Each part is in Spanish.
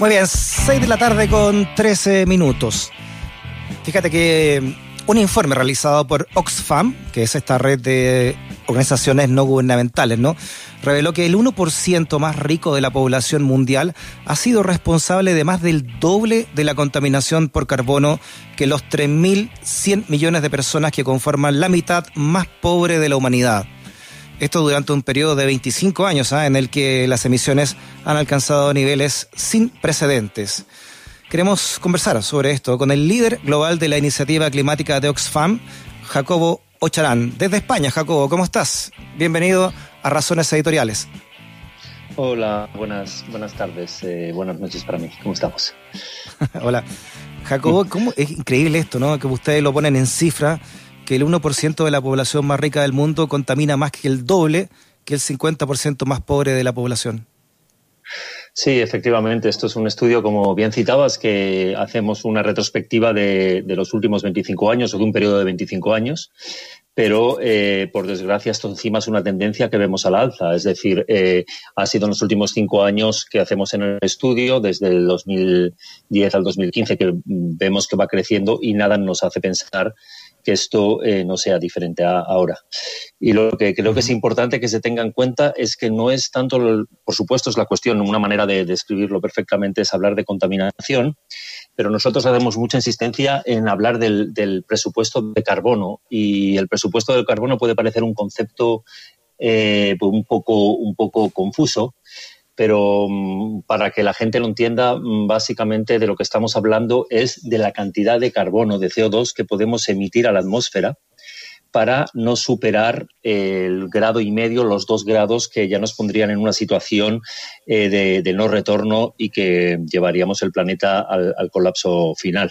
Muy bien, 6 de la tarde con 13 minutos. Fíjate que un informe realizado por Oxfam, que es esta red de organizaciones no gubernamentales, ¿no? Reveló que el 1% más rico de la población mundial ha sido responsable de más del doble de la contaminación por carbono que los 3.100 millones de personas que conforman la mitad más pobre de la humanidad. Esto durante un periodo de 25 años ¿ah? en el que las emisiones han alcanzado niveles sin precedentes. Queremos conversar sobre esto con el líder global de la iniciativa climática de Oxfam, Jacobo Ocharán. Desde España, Jacobo, ¿cómo estás? Bienvenido a Razones Editoriales. Hola, buenas, buenas tardes, eh, buenas noches para mí. ¿Cómo estamos? Hola. Jacobo, ¿cómo? es increíble esto, ¿no? Que ustedes lo ponen en cifra que el 1% de la población más rica del mundo contamina más que el doble que el 50% más pobre de la población. Sí, efectivamente, esto es un estudio, como bien citabas, que hacemos una retrospectiva de, los últimos 25 años o de un periodo de 25 años, pero eh, por desgracia esto encima es una tendencia que vemos al alza. Es decir, eh, ha sido en los últimos cinco años que hacemos en el estudio, desde el 2010 al 2015, que vemos que va creciendo y nada nos hace pensar que esto eh, no sea diferente a, ahora. Y lo que creo que es importante que se tenga en cuenta es que no es tanto, por supuesto, es la cuestión, una manera de describirlo perfectamente es hablar de contaminación, pero nosotros hacemos mucha insistencia en hablar del, presupuesto de carbono y el presupuesto del carbono puede parecer un concepto eh, un, poco, un poco confuso, pero mm, para que la gente lo entienda, mm, básicamente de lo que estamos hablando es de la cantidad de carbono, de CO2 que podemos emitir a la atmósfera para no superar el grado y medio, los dos grados que ya nos pondrían en una situación eh, de, no retorno y que llevaríamos el planeta al, colapso final.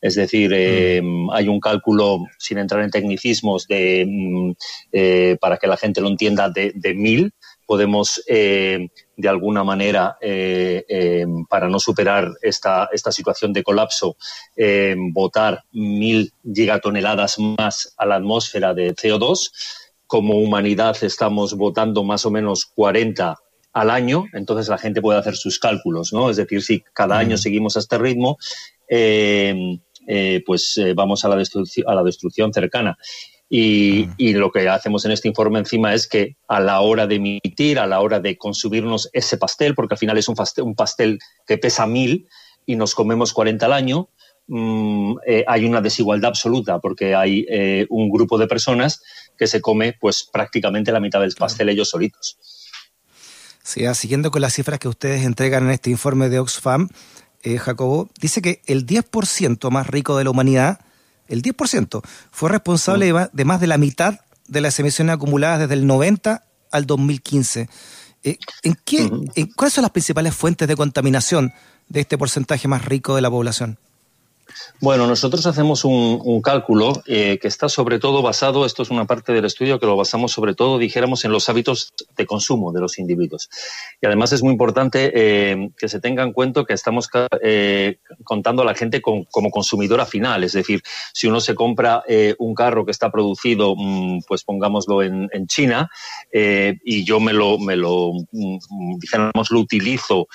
Es decir, eh, mm. hay un cálculo, sin entrar en tecnicismos, de, eh, para que la gente lo entienda, de, de mil podemos eh, de alguna manera, eh, eh, para no superar esta, esta situación de colapso, botar mil gigatoneladas más a la atmósfera de CO2. Como humanidad estamos votando más o menos 40 al año, entonces la gente puede hacer sus cálculos, ¿no? Es decir, si cada año seguimos a este ritmo, pues vamos a la, a la destrucción cercana. Y, lo que hacemos en este informe encima es que a la hora de emitir, a la hora de consumirnos ese pastel, porque al final es un pastel, un pastel que pesa mil y nos comemos 40 al año, mm, eh, hay una desigualdad absoluta porque hay eh, un grupo de personas que se come pues prácticamente la mitad del pastel ellos solitos. Sí, ah, siguiendo con las cifras que ustedes entregan en este informe de Oxfam, eh, Jacobo, dice que el 10% más rico de la humanidad el 10%, fue responsable de más de la mitad de las emisiones acumuladas desde el 90 al 2015. Eh, ¿en qué, ¿Cuáles son las principales fuentes de contaminación de este porcentaje más rico de la población? Bueno, nosotros hacemos un, cálculo eh, que está sobre todo basado, esto es una parte del estudio que lo basamos sobre todo, dijéramos, en los hábitos de consumo de los individuos. Y además es muy importante eh, que se tenga en cuenta que estamos eh, contando a la gente como consumidora final. Es decir, si uno se compra un carro que está producido, mm, pues pongámoslo en, China, y yo me lo, me lo mm, dijéramos, lo utilizo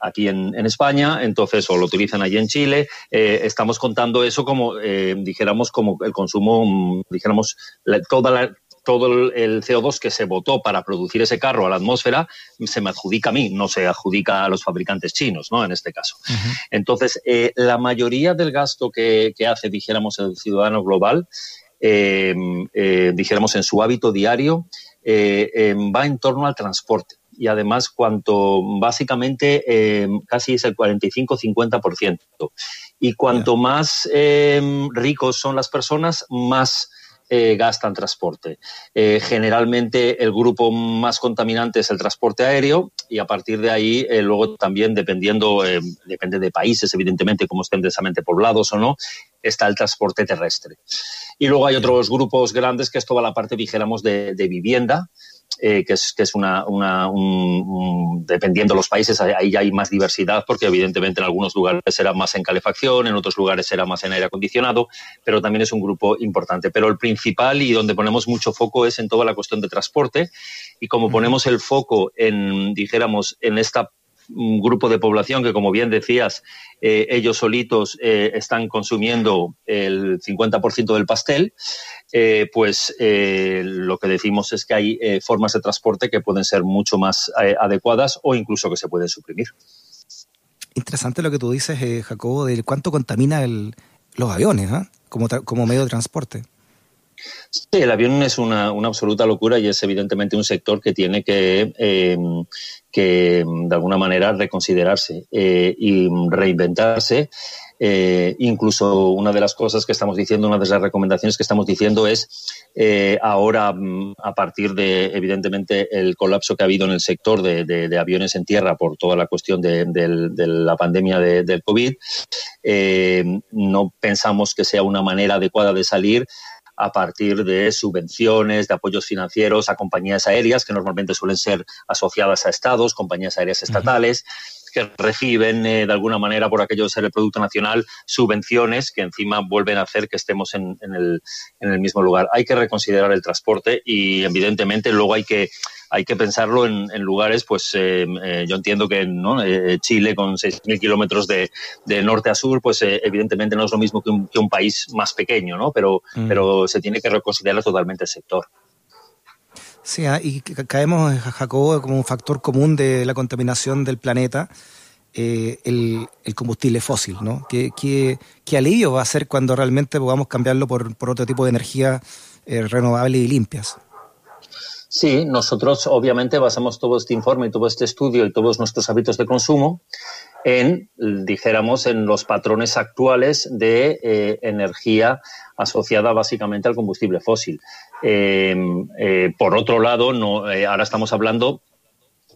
aquí en, en España, entonces, o lo utilizan allí en Chile, eh, estamos contando eso como, eh, dijéramos, como el consumo, mm, dijéramos, toda todo el CO2 que se votó para producir ese carro a la atmósfera se me adjudica a mí, no se adjudica a los fabricantes chinos, ¿no? En este caso. Entonces, eh, la mayoría del gasto que, que, hace, dijéramos, el ciudadano global, dijéramos, en su hábito diario, va en torno al transporte y además cuanto básicamente eh, casi es el 45-50%. Y cuanto más eh, ricos son las personas, más eh, gastan transporte. generalmente el grupo más contaminante es el transporte aéreo y a partir de ahí luego también dependiendo, depende de países evidentemente como estén densamente poblados o no, está el transporte terrestre. Y luego hay otros grupos grandes que es toda la parte, dijéramos, de vivienda, eh, que es, que es una, una un, dependiendo de los países, ahí ya hay más diversidad, porque evidentemente en algunos lugares será más en calefacción, en otros lugares será más en aire acondicionado, pero también es un grupo importante. Pero el principal y donde ponemos mucho foco es en toda la cuestión de transporte, y como ponemos el foco en, dijéramos, en esta un grupo de población que, como bien decías, eh, ellos solitos eh, están consumiendo el 50% del pastel, eh, pues lo que decimos es que hay formas de transporte que pueden ser mucho más adecuadas o incluso que se pueden suprimir. Interesante lo que tú dices, Jacobo, de cuánto contamina los aviones como, como medio de transporte. Sí, el avión es una, absoluta locura y es evidentemente un sector que tiene que, eh, que de alguna manera reconsiderarse eh, y reinventarse. Eh, incluso una de las cosas que estamos diciendo, una de las recomendaciones que estamos diciendo es ahora, mm, a partir de, evidentemente, el colapso que ha habido en el sector de, aviones en tierra por toda la cuestión de, la pandemia del COVID, no pensamos que sea una manera adecuada de salir a partir de subvenciones, de apoyos financieros a compañías aéreas que normalmente suelen ser asociadas a estados, compañías aéreas estatales. Que reciben eh, de alguna manera por aquello de ser el Producto Nacional subvenciones que encima vuelven a hacer que estemos en, el, en el mismo lugar. Hay que reconsiderar el transporte y evidentemente luego hay que hay que pensarlo en, lugares, pues eh, eh, yo entiendo que ¿no? Eh, Chile con 6.000 kilómetros de, norte a sur, pues evidentemente no es lo mismo que un, país más pequeño, ¿no? Pero, mm. pero se tiene que reconsiderar totalmente el sector. Sí, ah, y caemos, Jacobo, como un factor común de la contaminación del planeta. el, combustible fósil, ¿no? ¿Qué, alivio va a ser cuando realmente podamos cambiarlo por, otro tipo de energía renovable y limpias? Sí, nosotros obviamente basamos todo este informe y todo este estudio y todos nuestros hábitos de consumo en, dijéramos, en los patrones actuales de eh, energía asociada básicamente al combustible fósil. Eh, eh, por otro lado, no, ahora estamos hablando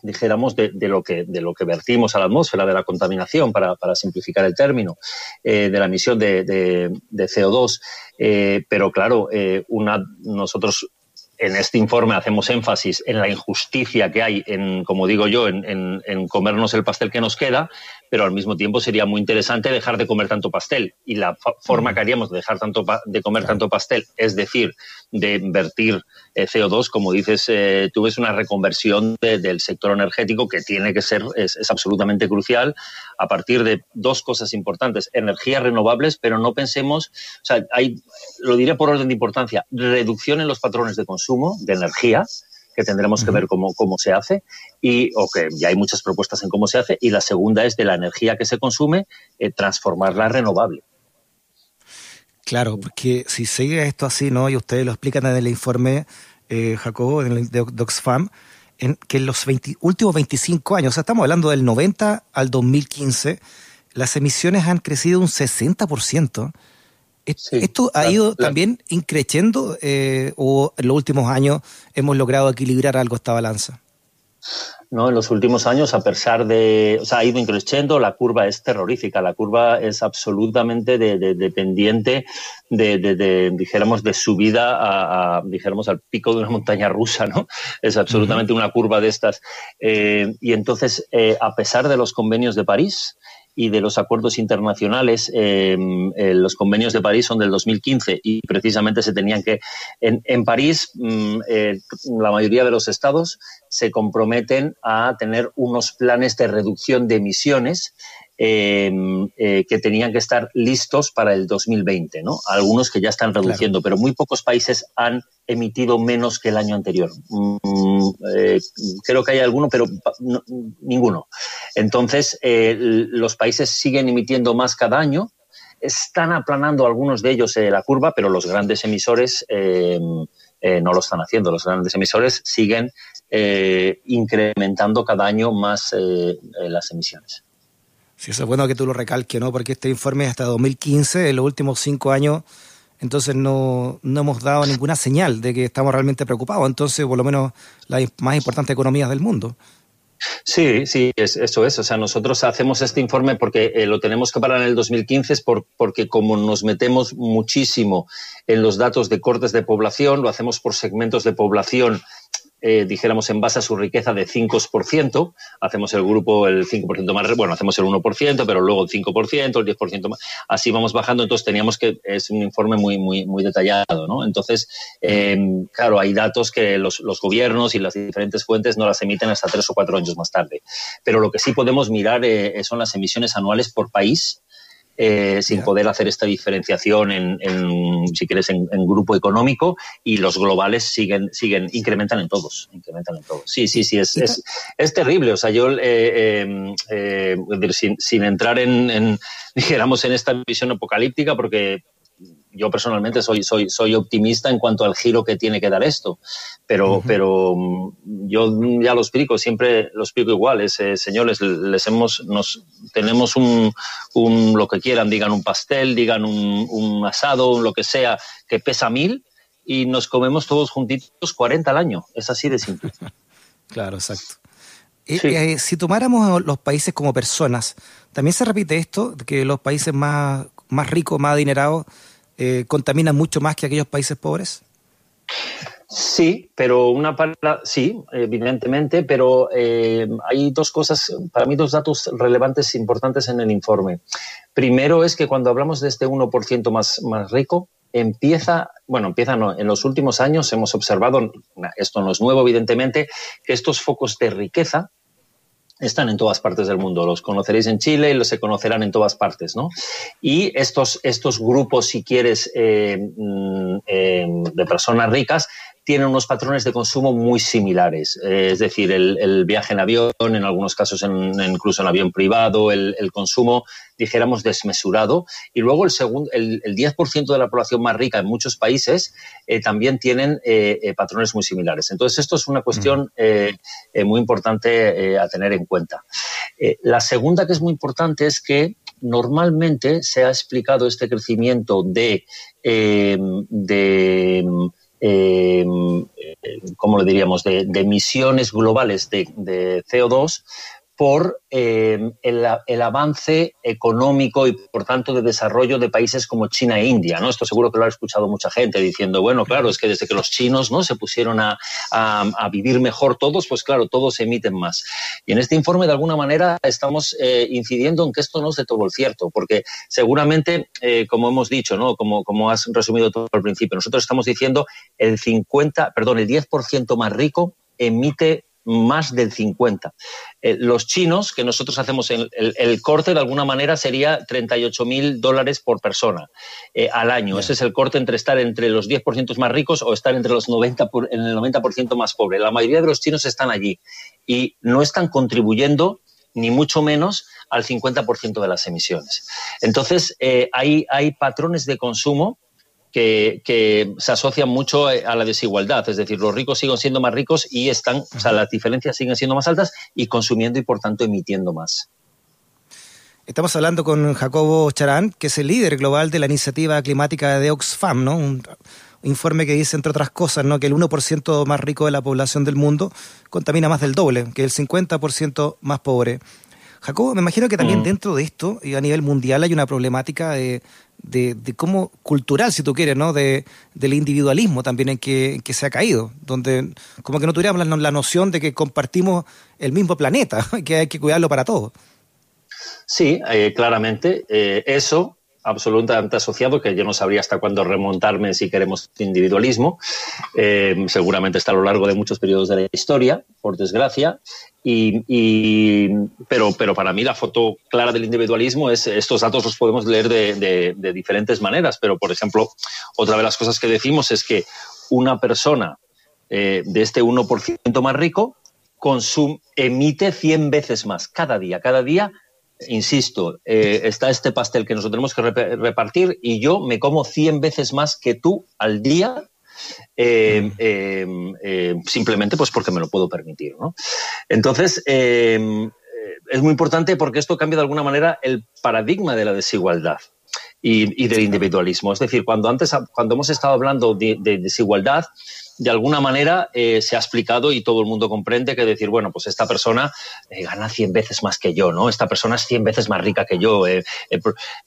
dijéramos, de, lo que, de lo que vertimos a la atmósfera, de la contaminación, para, simplificar el término, de la emisión de, de CO2. pero claro, una, nosotros en este informe hacemos énfasis en la injusticia que hay, en, como digo yo, en, comernos el pastel que nos queda, pero al mismo tiempo sería muy interesante dejar de comer tanto pastel. Y la forma que haríamos de dejar tanto de comer tanto pastel, es decir, de invertir eh, CO2, como dices, eh, tú ves una reconversión del sector energético que tiene que ser, es, absolutamente crucial, a partir de dos cosas importantes, energías renovables, pero no pensemos, o sea, hay, lo diré por orden de importancia, reducción en los patrones de consumo de energía, que tendremos que ver cómo, cómo se hace, y, o que ya hay muchas propuestas en cómo se hace, y la segunda es de la energía que se consume, eh, transformarla renovable. Claro, porque si sigue esto así, ¿no? Y ustedes lo explican en el informe, eh, Jacobo, en el de Oxfam, en que en los últimos 25 años, o sea, estamos hablando del 90 al 2015, las emisiones han crecido un 60%. ¿Esto ha ido también increciendo eh, o en los últimos años hemos logrado equilibrar algo esta balanza? ¿no? En los últimos años, a pesar de, o sea, ha ido increciendo, la curva es terrorífica, la curva es absolutamente dependiente de, de, dijéramos, de subida a, dijéramos, al pico de una montaña rusa, ¿no? Es absolutamente una curva de estas. Eh, y entonces, eh, a pesar de los convenios de París, y de los acuerdos internacionales. Em, eh, los convenios de París son del 2015 y precisamente se tenían que. En, París, mm, eh, la mayoría de los estados se comprometen a tener unos planes de reducción de emisiones Em, eh, que tenían que estar listos para el 2020, ¿no? Algunos que ya están reduciendo, pero muy pocos países han emitido menos que el año anterior. Mm, eh, creo que hay alguno, pero ninguno. Entonces, eh, los países siguen emitiendo más cada año. Están aplanando algunos de ellos la curva, pero los grandes emisores em, no lo están haciendo. Los grandes emisores siguen incrementando cada año más las emisiones. Sí, eso es bueno que tú lo recalques, ¿no? Porque este informe es hasta 2015, en los últimos cinco años, entonces no, no hemos dado ninguna señal de que estamos realmente preocupados. Entonces, por lo menos, las más importantes economías del mundo. Sí, sí, eso es. O sea, nosotros hacemos este informe porque eh, lo tenemos que parar en el 2015, es por, porque como nos metemos muchísimo en los datos de cortes de población, lo hacemos por segmentos de población eh, dijéramos, en base a su riqueza de 5%, hacemos el grupo el 5% más, bueno, hacemos el 1%, pero luego el 5%, el 10% más, así vamos bajando, entonces teníamos que, es un informe muy, muy, muy detallado, ¿no? Entonces, em, claro, hay datos que los, los, gobiernos y las diferentes fuentes no las emiten hasta tres o cuatro años más tarde, pero lo que sí podemos mirar eh, son las emisiones anuales por país, eh, sin poder hacer esta diferenciación en, si quieres, en, grupo económico y los globales siguen, siguen, incrementan en todos, incrementan en todos. Sí, sí, sí, es, es, es terrible. O sea, yo, eh, em, eh, sin, sin, entrar en, en, dijéramos, en esta visión apocalíptica, porque yo personalmente soy, soy, soy optimista en cuanto al giro que tiene que dar esto, pero, pero mm, yo ya lo explico, siempre lo explico igual, es, eh, señores, les hemos, nos, tenemos un, un, lo que quieran, digan un pastel, digan un, un asado, lo que sea, que pesa mil y nos comemos todos juntitos 40 al año, es así de simple. claro, exacto. Eh, eh, si tomáramos los países como personas, ¿también se repite esto, que los países más, más ricos, más adinerados, eh, contaminan mucho más que aquellos países pobres? Sí, pero una palabra, sí, evidentemente, pero eh, hay dos cosas, para mí dos datos relevantes importantes en el informe. Primero es que cuando hablamos de este 1% más, más rico, empieza, bueno, empieza no, en los últimos años hemos observado, esto no es nuevo evidentemente, que estos focos de riqueza están en todas partes del mundo. Los conoceréis en Chile y los se conocerán en todas partes, ¿no? Y estos, estos grupos, si quieres, eh, mm, eh, de personas ricas, tienen unos patrones de consumo muy similares. Eh, es decir, el, viaje en avión, en algunos casos en, incluso en avión privado, el, consumo, dijéramos, desmesurado. Y luego el, segundo, el, 10% de la población más rica en muchos países eh, también tienen eh, patrones muy similares. Entonces, esto es una cuestión muy importante a tener en cuenta. la segunda que es muy importante es que normalmente se ha explicado este crecimiento de, de eh, ¿cómo le diríamos?, de, emisiones globales de, de CO2 por eh, el, avance económico y, por tanto, de desarrollo de países como China e India. ¿no? Esto seguro que lo ha escuchado mucha gente diciendo, bueno, claro, es que desde que los chinos ¿no? se pusieron a, vivir mejor todos, pues claro, todos emiten más. Y en este informe, de alguna manera, estamos eh, incidiendo en que esto no es de todo el cierto, porque seguramente, eh, como hemos dicho, ¿no? como, como has resumido todo al principio, nosotros estamos diciendo el 50, perdón, el 10% más rico emite más del 50. Eh, los chinos, que nosotros hacemos el, el, corte, de alguna manera sería 38 mil dólares por persona eh, al año. Ese es el corte entre estar entre los 10% más ricos o estar entre los 90 en el 90% más pobre. La mayoría de los chinos están allí y no están contribuyendo ni mucho menos al 50% de las emisiones. Entonces, eh, hay, hay patrones de consumo que, se asocian mucho a la desigualdad. Es decir, los ricos siguen siendo más ricos y están, o sea, las diferencias siguen siendo más altas y consumiendo y por tanto emitiendo más. Estamos hablando con Jacobo Charán, que es el líder global de la iniciativa climática de Oxfam, ¿no? Un informe que dice, entre otras cosas, ¿no? que el 1% más rico de la población del mundo contamina más del doble, que el 50% más pobre. Jacobo, me imagino que también mm. dentro de esto, y a nivel mundial, hay una problemática de, de, cómo cultural, si tú quieres, ¿no? De, del individualismo también en que, que, se ha caído, donde como que no tuviéramos la, noción de que compartimos el mismo planeta, que hay que cuidarlo para todos. Sí, eh, claramente. Eh, eso absolutamente asociado, que yo no sabría hasta cuándo remontarme si queremos individualismo. Eh, seguramente está a lo largo de muchos periodos de la historia, por desgracia. Y, pero, pero para mí la foto clara del individualismo es, estos datos los podemos leer de, diferentes maneras, pero por ejemplo, otra de las cosas que decimos es que una persona eh, de este 1% más rico consume, emite 100 veces más cada día. Cada día insisto, eh, está este pastel que nosotros tenemos que repartir y yo me como 100 veces más que tú al día. Eh, eh, simplemente pues porque me lo puedo permitir. ¿no? Entonces, es muy importante porque esto cambia de alguna manera el paradigma de la desigualdad. Y, del individualismo. Es decir, cuando antes, cuando hemos estado hablando de, desigualdad, de alguna manera eh, se ha explicado y todo el mundo comprende que decir, bueno, pues esta persona eh, gana 100 veces más que yo, ¿no? Esta persona es 100 veces más rica que yo. Eh,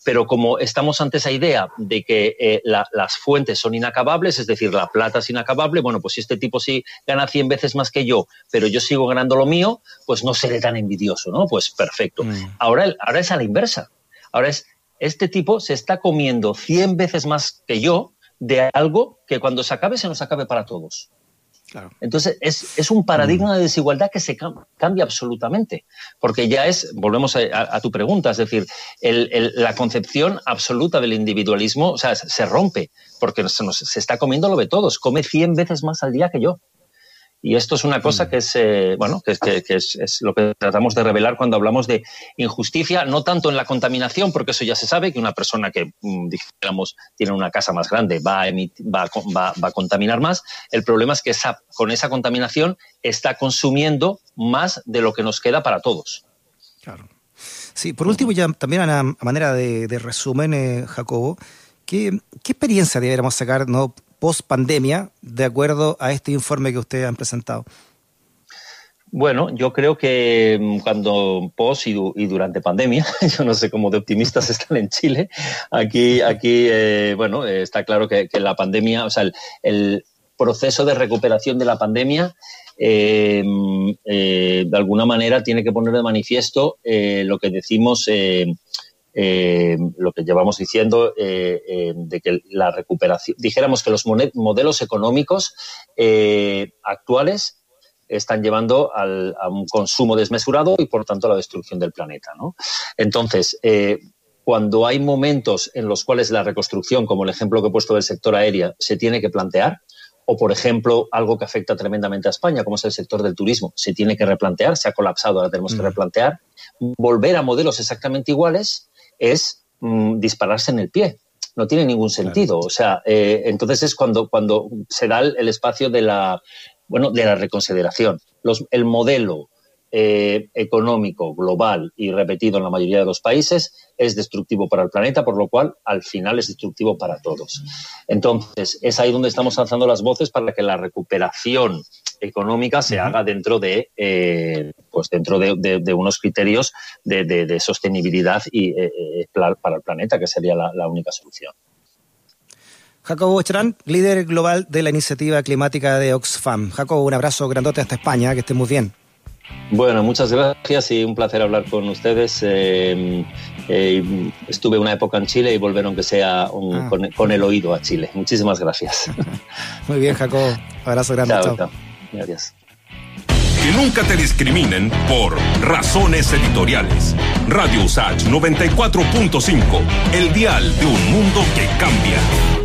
pero como estamos ante esa idea de que las fuentes son inacabables, es decir, la plata es inacabable, bueno, pues si este tipo sí gana 100 veces más que yo, pero yo sigo ganando lo mío, pues no seré tan envidioso, ¿no? Pues perfecto. Mm. Ahora, ahora es a la inversa. Ahora es, este tipo se está comiendo 100 veces más que yo de algo que cuando se acabe se nos acabe para todos. Entonces, es, un paradigma de desigualdad que se cambia absolutamente, porque ya es, volvemos a, tu pregunta, es decir, la concepción absoluta del individualismo, o sea, se rompe, porque se, nos, se está comiendo lo de todos, come 100 veces más al día que yo. Y esto es una cosa mm. que es, eh, bueno, que, es, lo que tratamos de revelar cuando hablamos de injusticia, no tanto en la contaminación, porque eso ya se sabe, que una persona que, mm, digamos, tiene una casa más grande va a, va, va, a contaminar más. El problema es que esa, con esa contaminación está consumiendo más de lo que nos queda para todos. Claro. Sí, por último, ya también a manera de, resumen, eh, Jacobo, ¿qué, ¿qué experiencia deberíamos sacar no post pandemia, de acuerdo a este informe que ustedes han presentado? Bueno, yo creo que mm, cuando post y, durante pandemia, yo no sé cómo de optimistas están en Chile, aquí, aquí eh, bueno, eh, está claro que, la pandemia, o sea, el, proceso de recuperación de la pandemia, eh, mm, de alguna manera tiene que poner de manifiesto lo que decimos eh, lo que llevamos diciendo eh, eh, de que la recuperación, dijéramos que los modelos económicos actuales están llevando a un consumo desmesurado y por tanto a la destrucción del planeta. Entonces, cuando hay momentos en los cuales la reconstrucción, como el ejemplo que he puesto del sector aéreo, se tiene que plantear, o por ejemplo algo que afecta tremendamente a España, como es el sector del turismo, se tiene que replantear, se ha colapsado, ahora tenemos que replantear, volver a modelos exactamente iguales es mm, dispararse en el pie. No tiene ningún sentido. O sea, eh, entonces es cuando, cuando se da el, espacio de la, bueno, de la reconsideración. Los, el modelo eh, económico global y repetido en la mayoría de los países es destructivo para el planeta, por lo cual al final es destructivo para todos. Entonces, es ahí donde estamos alzando las voces para que la recuperación económica se haga dentro de, eh, pues dentro de, unos criterios de, sostenibilidad y, eh, para el planeta, que sería la, la única solución. Jacobo Cherán, líder global de la iniciativa climática de Oxfam. Jacobo, un abrazo grandote hasta España, que estés muy bien. Bueno, muchas gracias y un placer hablar con ustedes. Eh, eh, estuve una época en Chile y volver aunque sea ah. con, el oído a Chile. Muchísimas gracias. Muy bien, Jacob. Abrazo grande. Chao, Gracias. Que nunca te discriminen por razones editoriales. Radio USACH 94.5, el dial de un mundo que cambia.